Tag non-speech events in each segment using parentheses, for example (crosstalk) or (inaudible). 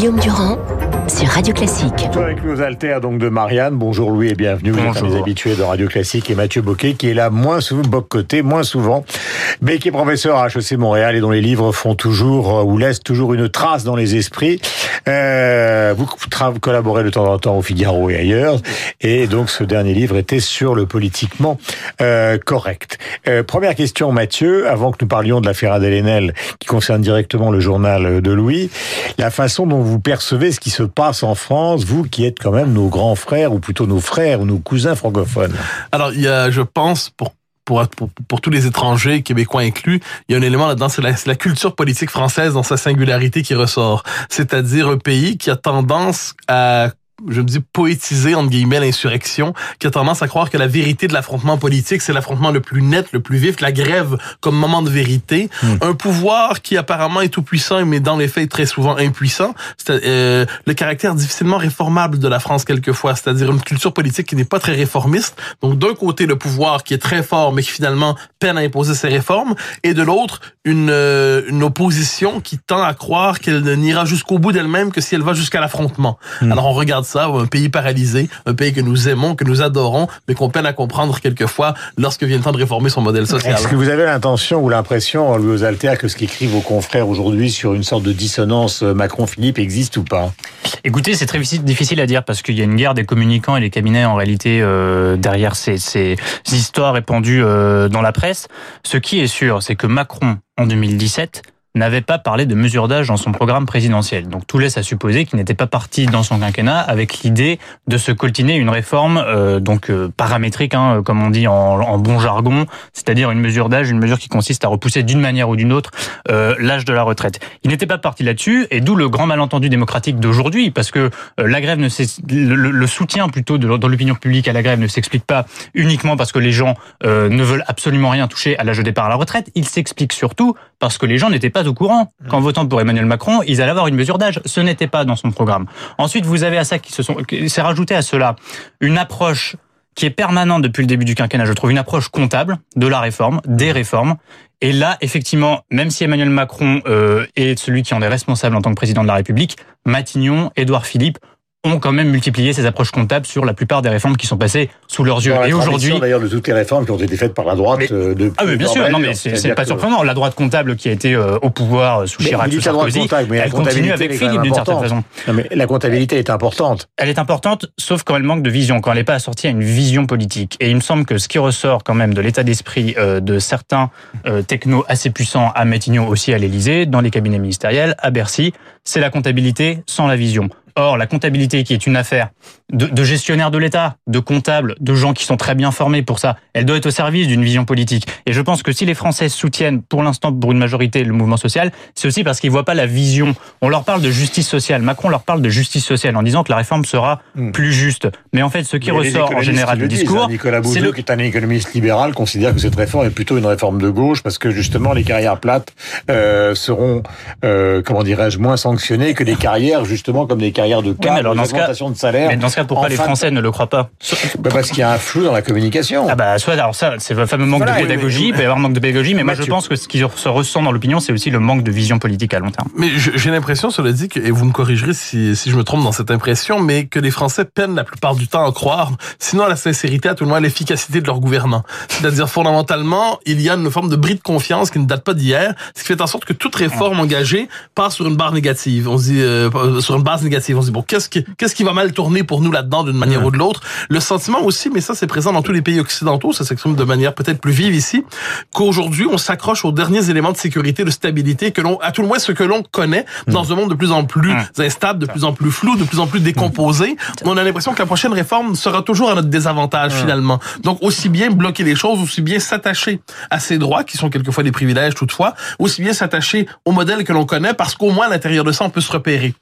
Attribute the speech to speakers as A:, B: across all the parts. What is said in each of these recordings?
A: Guillaume Durand sur Radio Classique.
B: Avec nos altères donc de Marianne. Bonjour Louis et bienvenue. Vous êtes un des habitués de Radio Classique et Mathieu Boquet qui est là moins souvent, côté moins souvent, mais qui est professeur à HEC Montréal et dont les livres font toujours euh, ou laissent toujours une trace dans les esprits. Euh, vous collaborez de temps en temps au Figaro et ailleurs. Et donc ce dernier livre était sur le politiquement euh, correct. Euh, première question Mathieu, avant que nous parlions de l'affaire Adèle qui concerne directement le journal de Louis, la façon dont vous percevez ce qui se passe en France, vous qui êtes quand même nos grands frères, ou plutôt nos frères ou nos cousins francophones.
C: Alors, il y a, je pense, pour pour, pour, tous les étrangers, québécois inclus, il y a un élément là-dedans, c'est la, la, culture politique française dans sa singularité qui ressort. C'est-à-dire un pays qui a tendance à je me dis poétiser entre guillemets l'insurrection, qui a tendance à croire que la vérité de l'affrontement politique, c'est l'affrontement le plus net, le plus vif, la grève comme moment de vérité. Hmm. Un pouvoir qui apparemment est tout puissant, mais dans les faits est très souvent impuissant. C'est euh, le caractère difficilement réformable de la France quelquefois, c'est-à-dire une culture politique qui n'est pas très réformiste. Donc d'un côté le pouvoir qui est très fort, mais qui finalement peine à imposer ses réformes, et de l'autre une, euh, une opposition qui tend à croire qu'elle n'ira jusqu'au bout d'elle-même que si elle va jusqu'à l'affrontement. Hmm. Alors on regarde ça, un pays paralysé, un pays que nous aimons, que nous adorons, mais qu'on peine à comprendre quelquefois lorsque vient le temps de réformer son modèle social.
B: Est-ce que vous avez l'intention ou l'impression, Louis aux Alter, que ce qu'écrivent vos confrères aujourd'hui sur une sorte de dissonance euh, Macron-Philippe existe ou pas?
D: Écoutez, c'est très difficile à dire parce qu'il y a une guerre des communicants et les cabinets en réalité euh, derrière ces, ces, histoires répandues euh, dans la presse. Ce qui est sûr, c'est que Macron, en 2017, n'avait pas parlé de mesure d'âge dans son programme présidentiel. Donc tout laisse à supposer qu'il n'était pas parti dans son quinquennat avec l'idée de se coltiner une réforme euh, donc euh, paramétrique, hein, comme on dit en, bon jargon, c'est-à-dire une mesure d'âge, une mesure qui consiste à repousser d'une manière ou d'une autre euh, l'âge de la retraite. Il n'était pas parti là-dessus, et d'où le grand malentendu démocratique d'aujourd'hui, parce que la grève ne le, le, soutien plutôt de, dans l'opinion publique à la grève ne s'explique pas uniquement parce que les gens ne veulent absolument rien toucher à l'âge de départ à la retraite. Il s'explique surtout parce que les gens n'étaient pas au courant qu'en votant pour Emmanuel Macron, ils allaient avoir une mesure d'âge. Ce n'était pas dans son programme. Ensuite, vous avez à ça qui se sont, c'est rajouté à cela une approche qui est permanente depuis le début du quinquennat, je trouve, une approche comptable de la réforme, des réformes. Et là, effectivement, même si Emmanuel Macron euh, est celui qui en est responsable en tant que président de la République, Matignon, Édouard Philippe ont quand même multiplié ces approches comptables sur la plupart des réformes qui sont passées sous leurs yeux.
B: et aujourd'hui, d'ailleurs, de toutes les réformes qui ont été faites par la droite euh, de
D: ah oui, bien sûr, non mais c'est pas surprenant. La droite comptable qui a été euh, au pouvoir sous Chirac, sous Sarkozy, elle continue avec Philippe d'une certaine façon.
B: Non, mais la comptabilité est importante.
D: Elle est importante, sauf quand elle manque de vision, quand elle n'est pas assortie à une vision politique. Et il me semble que ce qui ressort quand même de l'état d'esprit euh, de certains technos assez puissants à Matignon, aussi à l'Élysée, dans les cabinets ministériels, à Bercy, c'est la comptabilité sans la vision. Or, la comptabilité, qui est une affaire de, de gestionnaires de l'État, de comptables, de gens qui sont très bien formés pour ça, elle doit être au service d'une vision politique. Et je pense que si les Français soutiennent pour l'instant pour une majorité le mouvement social, c'est aussi parce qu'ils voient pas la vision. On leur parle de justice sociale. Macron leur parle de justice sociale en disant que la réforme sera hmm. plus juste. Mais en fait, ce qui ressort en général du discours, hein.
B: Nicolas Bouzou, qui est un économiste libéral, considère que cette réforme est plutôt une réforme de gauche parce que justement les carrières plates euh, seront, euh, comment dirais-je, moins sanctionnées que des carrières justement comme des carrières de cadre, alors, de salaire.
D: Mais dans ce cas, pourquoi les Français ne le croient pas
B: bah Parce qu'il y a un flou dans la communication.
D: Ah bah soit alors ça, c'est le fameux manque de pédagogie. il peut y avoir un manque de pédagogie, mais moi je pense que ce qui se ressent dans l'opinion, c'est aussi le manque de vision politique à long terme.
C: Mais j'ai l'impression, cela dit, que, et vous me corrigerez si, si je me trompe dans cette impression, mais que les Français peinent la plupart du temps à croire, sinon à la sincérité, à tout le moins à l'efficacité de leur gouvernement. C'est-à-dire fondamentalement, il y a une forme de bris de confiance qui ne date pas d'hier, ce qui fait en sorte que toute réforme engagée passe sur une barre négative. On se dit euh, sur une base négative. On se dit bon, qu'est-ce qui qu'est-ce qui va mal tourner pour nous là-dedans d'une manière ou de l'autre? Le sentiment aussi, mais ça c'est présent dans tous les pays occidentaux, ça s'exprime de manière peut-être plus vive ici, qu'aujourd'hui on s'accroche aux derniers éléments de sécurité, de stabilité que l'on, à tout le moins ce que l'on connaît dans un monde de plus en plus instable, de plus en plus flou, de plus en plus décomposé. On a l'impression que la prochaine réforme sera toujours à notre désavantage finalement. Donc aussi bien bloquer les choses, aussi bien s'attacher à ces droits qui sont quelquefois des privilèges toutefois, aussi bien s'attacher au modèle que l'on connaît parce qu'au moins à l'intérieur de ça on peut se repérer.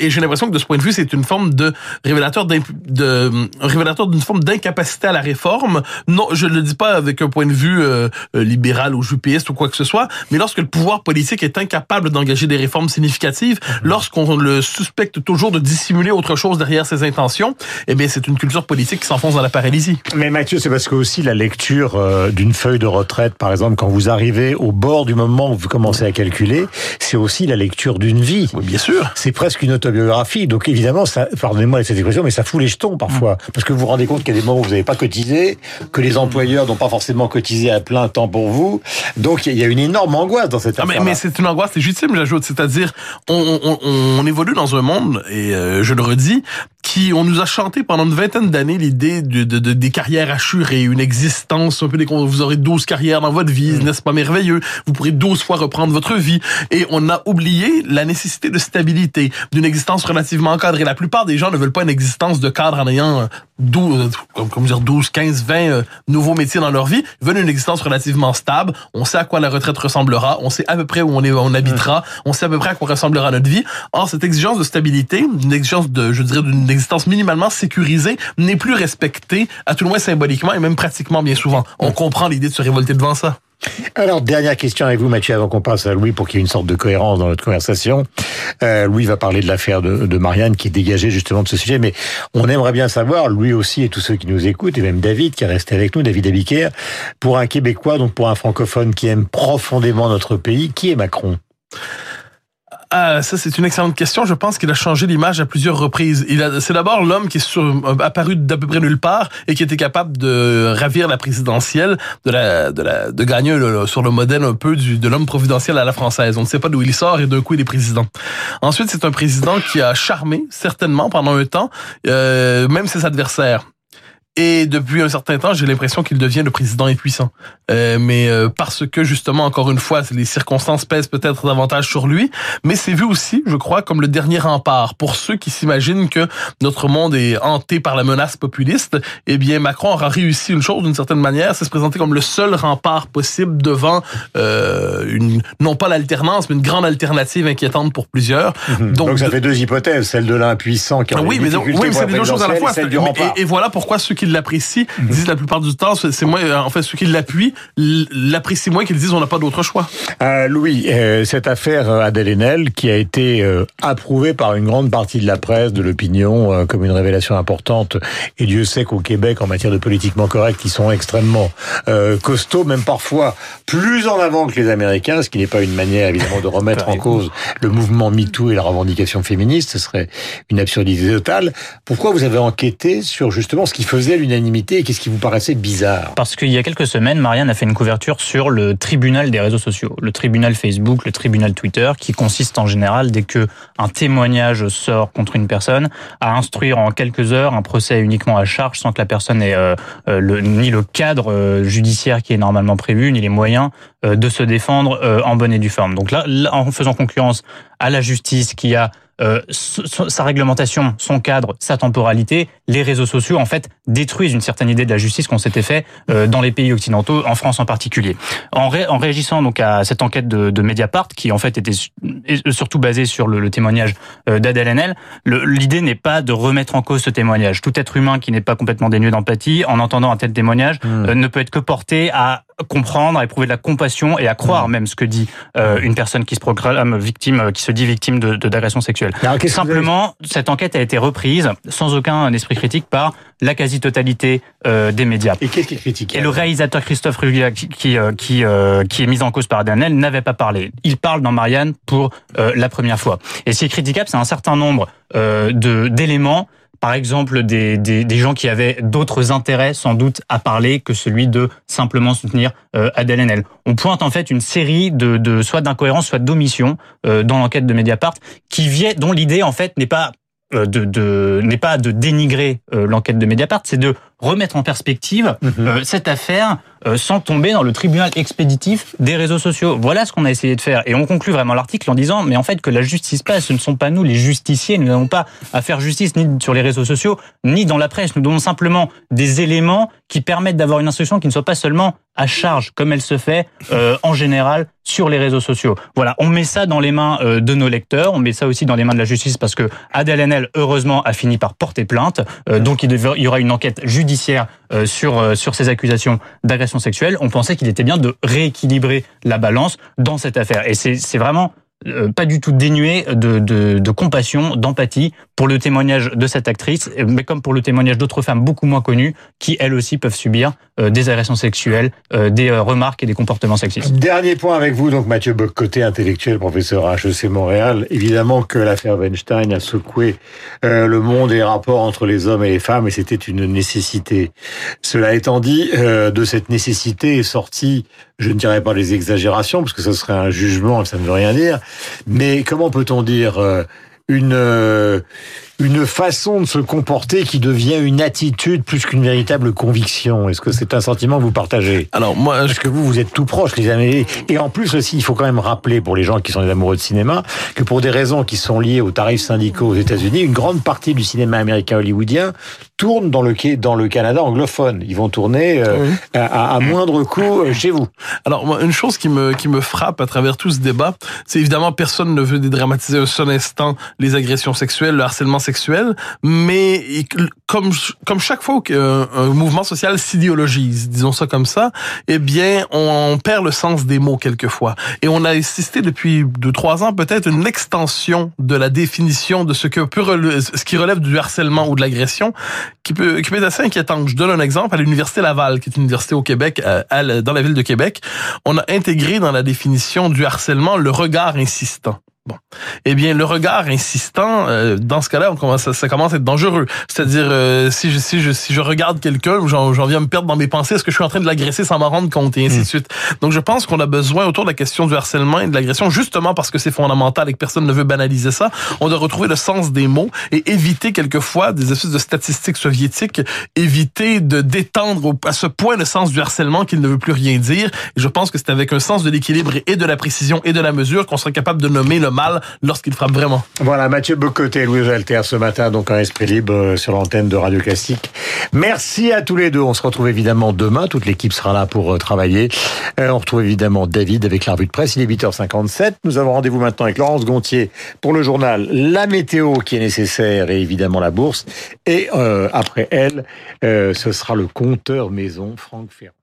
C: Et j'ai l'impression que de ce point de vue, c'est une forme de révélateur de, révélateur d'une forme d'incapacité à la réforme. Non, je ne le dis pas avec un point de vue euh, euh, libéral ou jupéiste ou quoi que ce soit, mais lorsque le pouvoir politique est incapable d'engager des réformes significatives, mhm. lorsqu'on le suspecte toujours de dissimuler autre chose derrière ses intentions, eh bien, c'est une culture politique qui s'enfonce dans la paralysie.
B: Mais Mathieu, c'est parce que aussi la lecture euh, d'une feuille de retraite, par exemple, quand vous arrivez au bord du moment où vous commencez à calculer, c'est aussi la lecture d'une vie.
C: Oui, bien sûr.
B: C'est presque une autobiographie. Donc évidemment, ça, pardonnez-moi cette expression, mais ça fout les jetons parfois. Mm. Parce que vous vous rendez compte qu'il y a des moments où vous n'avez pas cotisé, que les employeurs n'ont pas forcément cotisé à plein temps pour vous. Donc il y a une énorme angoisse dans cette affaire.
C: Mais, mais c'est une angoisse légitime, j'ajoute. C'est-à-dire, on, on, on, évolue dans un monde, et euh, je le redis, qui on nous a chanté pendant une vingtaine d'années l'idée de, de, de, des carrières assurées, une existence un peu des vous aurez 12 carrières dans votre vie, mm. n'est-ce pas merveilleux? Vous pourrez 12 fois reprendre votre vie et on a oublié la nécessité de stabilité, d'une existence relativement encadrée. La plupart des gens ne veulent pas une existence de cadre en ayant 12 euh, comme, dire 12, 15, 20 nouveaux métiers dans leur vie, ils veulent une existence relativement stable, on sait à quoi la retraite ressemblera, on sait à peu près où on est on habitera, mm. on sait à peu près à quoi ressemblera notre vie. Or cette exigence de stabilité, une exigence de je dirais d'une minimalement sécurisée n'est plus respectée, à tout le moins symboliquement et même pratiquement bien souvent. On comprend l'idée de se révolter devant ça.
B: Alors, dernière question avec vous, Mathieu, avant qu'on passe à Louis pour qu'il y ait une sorte de cohérence dans notre conversation. Euh, Louis va parler de l'affaire de, de, Marianne qui est dégagée justement de ce sujet, mais on aimerait bien savoir, lui aussi et tous ceux qui nous écoutent, et même David qui est resté avec nous, David Abiker, pour un Québécois, donc pour un francophone qui aime profondément notre pays, qui est Macron?
C: Ah, ça c'est une excellente question. Je pense qu'il a changé l'image à plusieurs reprises. Il c'est d'abord l'homme qui est sur, euh, apparu d'à peu près nulle part et qui était capable de ravir la présidentielle, de la, de la, de gagner sur le modèle un peu du, de l'homme providentiel à la française. On ne sait pas d'où il sort et d'un coup il est président. Ensuite, c'est un président qui a charmé certainement pendant un temps, euh, même ses adversaires. Et depuis un certain temps, j'ai l'impression qu'il devient le président impuissant. Euh, mais euh, parce que justement, encore une fois, les circonstances pèsent peut-être davantage sur lui. Mais c'est vu aussi, je crois, comme le dernier rempart pour ceux qui s'imaginent que notre monde est hanté par la menace populiste. Eh bien, Macron aura réussi une chose d'une certaine manière, c'est se présenter comme le seul rempart possible devant euh, une, non pas l'alternance, mais une grande alternative inquiétante pour plusieurs.
B: Mhm. Donc, ça fait deux hypothèses, celle de l'impuissant qui a
C: oui, mais, oui, mais c'est des deux choses à la fois. Et, et, voilà pourquoi ceux qui l'apprécient mhm. disent la plupart du temps, c'est moi, en fait, ceux qui l'appuient l'apprécient moins qu'ils disent on n'a pas d'autre choix.
B: Euh, Louis, euh, cette affaire euh, Adèle Haenel qui a été euh, approuvée par une grande partie de la presse, de l'opinion, euh, comme une révélation importante, et Dieu sait qu'au Québec, en matière de politiquement correct, ils sont extrêmement costauds, même parfois plus en avant que les Américains, ce qui n'est pas une manière évidemment de (laughs) remettre en cause le mouvement MeToo et la revendication féministe, ce serait une absurdité totale. Pourquoi vous avez enquêté sur justement ce qui faisait l'unanimité et qu'est-ce qui vous paraissait bizarre?
D: Parce qu'il y a quelques semaines, Marianne a fait une couverture sur le tribunal des réseaux sociaux, le tribunal Facebook, le tribunal Twitter, qui consiste en général, dès que un témoignage sort contre une personne, à instruire en quelques heures un procès uniquement à charge sans que la personne ait euh, euh, ni le cadre euh, judiciaire qui est normalement prévu, ni les moyens de se défendre en bonne et due forme. Donc là, en faisant concurrence à la justice qui a euh, sa réglementation, son cadre, sa temporalité, les réseaux sociaux en fait détruisent une certaine idée de la justice qu'on s'était fait euh, dans les pays occidentaux, en France en particulier. En, en réagissant donc à cette enquête de, de, Mediapart, qui en fait était surtout basée sur le, le témoignage euh, d'Adèle Haenel, l'idée n'est pas de remettre en cause ce témoignage. Tout être humain qui n'est pas complètement dénué d'empathie, en entendant un tel témoignage, mmh. ne peut être que porté à comprendre, à éprouver de la compassion et à croire mmh. même ce que dit euh, une personne qui se proclame victime, qui se dit victime de d'agression sexuelle. Simplement, cette enquête a été reprise sans aucun esprit critique par la quasi-totalité euh, des médias.
B: Et qu'est-ce qui critique
D: Et le réalisateur Christophe Ruggia, qui qui euh, qui, qui est mis en cause par Daniel, n'avait pas parlé. Il parle dans Marianne pour la première fois. Et ce qui est critiquable, c'est un certain nombre de d'éléments par exemple des, des, gens qui avaient d'autres intérêts sans doute à parler que celui de simplement soutenir euh, Adèle Haenel. On pointe en fait une série de, de soit d'incohérences, soit d'omissions euh, dans l'enquête de Mediapart, qui vient, dont l'idée en fait n'est pas euh, de, de n'est pas de dénigrer euh, l'enquête de Mediapart, c'est de remettre en perspective mhm. cette affaire sans tomber dans le tribunal expéditif des réseaux sociaux. Voilà ce qu'on a essayé de faire. Et on conclut vraiment l'article en disant, mais en fait, que la justice passe, ce ne sont pas nous les justiciers, nous n'avons pas à faire justice ni sur les réseaux sociaux, ni dans la presse. Nous donnons simplement des éléments qui permettent d'avoir une instruction qui ne soit pas seulement à charge, comme elle se fait euh, en général sur les réseaux sociaux. Voilà, on met ça dans les mains euh, de nos lecteurs, on met ça aussi dans les mains de la justice parce que Adèle Haenel, heureusement, a fini par porter plainte. Euh, donc il, y aura une enquête judiciaire sur sur ces accusations d'agression sexuelle. On pensait qu'il était bien de rééquilibrer la balance dans cette affaire. Et c'est vraiment euh, pas du tout dénué de, de, de compassion, d'empathie pour le témoignage de cette actrice, mais comme pour le témoignage d'autres femmes beaucoup moins connues qui, elles aussi, peuvent subir euh, des agressions sexuelles, euh, des remarques et des comportements sexistes.
B: Dernier point avec vous, donc Mathieu côté intellectuel, professeur à HEC Montréal. Évidemment que l'affaire Weinstein a secoué le monde et les rapports entre les hommes et les femmes, et c'était une nécessité. Cela étant dit, de cette nécessité est sorti je ne dirais pas les exagérations, parce que ce serait un jugement, ça ne veut rien dire, mais comment peut-on dire euh, une euh, une façon de se comporter qui devient une attitude plus qu'une véritable conviction. Est-ce que c'est un sentiment que vous partagez
C: Alors moi,
B: parce que vous, vous êtes tout proche, les amis. Et en plus aussi, il faut quand même rappeler pour les gens qui sont des amoureux de cinéma que pour des raisons qui sont liées aux tarifs syndicaux aux États-Unis, une grande partie du cinéma américain hollywoodien tourne dans le dans le Canada anglophone. Ils vont tourner euh, à, à, moindre coût euh, chez vous.
C: Alors moi, une chose qui me qui me frappe à travers tout ce débat, c'est évidemment personne ne veut dédramatiser un seul instant les agressions sexuelles, le harcèlement sexuel mais comme comme chaque fois qu'un un mouvement social s'idéologise, disons ça comme ça, eh bien, on, perd le sens des mots quelquefois. Et on a assisté depuis deux trois ans peut-être une extension de la définition de ce que peut ce qui relève du harcèlement ou de l'agression, qui peut qui peut être assez inquiétant. Je donne un exemple à l'université Laval, qui est une université au Québec, euh, dans la ville de Québec, on a intégré dans la définition du harcèlement le regard insistant. Bon. Eh bien, le regard insistant, euh, dans ce cas-là, ça, ça, commence à être dangereux. C'est-à-dire, euh, si, je, si, je, si je regarde quelqu'un, j'en viens à me perdre dans mes pensées, est-ce que je suis en train de l'agresser sans m'en rendre compte, et ainsi de hmm. suite. Donc, je pense qu'on a besoin, autour de la question du harcèlement et de l'agression, justement parce que c'est fondamental et que personne ne veut banaliser ça, on doit retrouver le sens des mots et éviter quelquefois des espèces de statistiques soviétiques, éviter de détendre à ce point le sens du harcèlement qu'il ne veut plus rien dire. Et je pense que c'est avec un sens de l'équilibre et de la précision et de la mesure qu'on serait capable de nommer le mal lorsqu'il frappe vraiment.
B: Voilà, Mathieu Bocoté et Louis Alter ce matin, donc un esprit libre euh, sur l'antenne de Radio Classique. Merci à tous les deux. On se retrouve évidemment demain. Toute l'équipe sera là pour euh, travailler. Euh, on retrouve évidemment David avec la revue de presse. Il est 8h57. Nous avons rendez-vous maintenant avec Laurence Gontier pour le journal La météo qui est nécessaire et évidemment la bourse. Et après elle, ce sera le compteur maison Franck Ferrand.